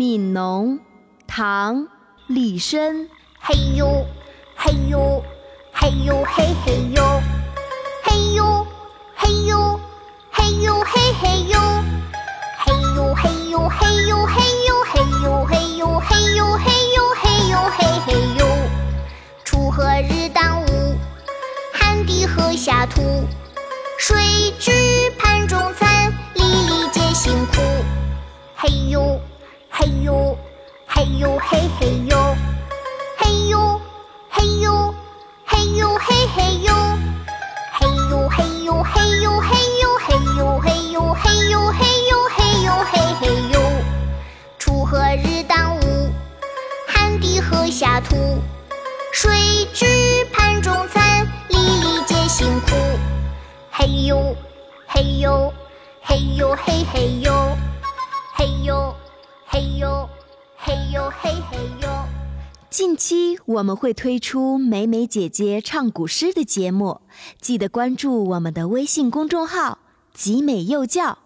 悯农》唐·李绅。嘿呦，嘿呦，嘿呦嘿嘿呦，嘿呦，嘿呦，嘿呦嘿嘿呦，嘿呦嘿呦嘿呦嘿呦嘿呦嘿呦嘿呦嘿呦嘿呦嘿嘿呦。锄禾日当午，汗滴禾下土。嘿呦，嘿呦嘿嘿呦。嘿呦，嘿呦，嘿呦嘿嘿呦，嘿呦嘿呦嘿呦嘿呦嘿呦嘿呦嘿呦嘿呦嘿呦嘿嘿呦。锄禾日当午，汗滴禾下土。谁知盘中餐，粒粒皆辛苦。嘿呦，嘿呦，嘿呦嘿嘿呦，哟嘿嘿哟。近期我们会推出美美姐姐唱古诗的节目，记得关注我们的微信公众号“集美幼教”。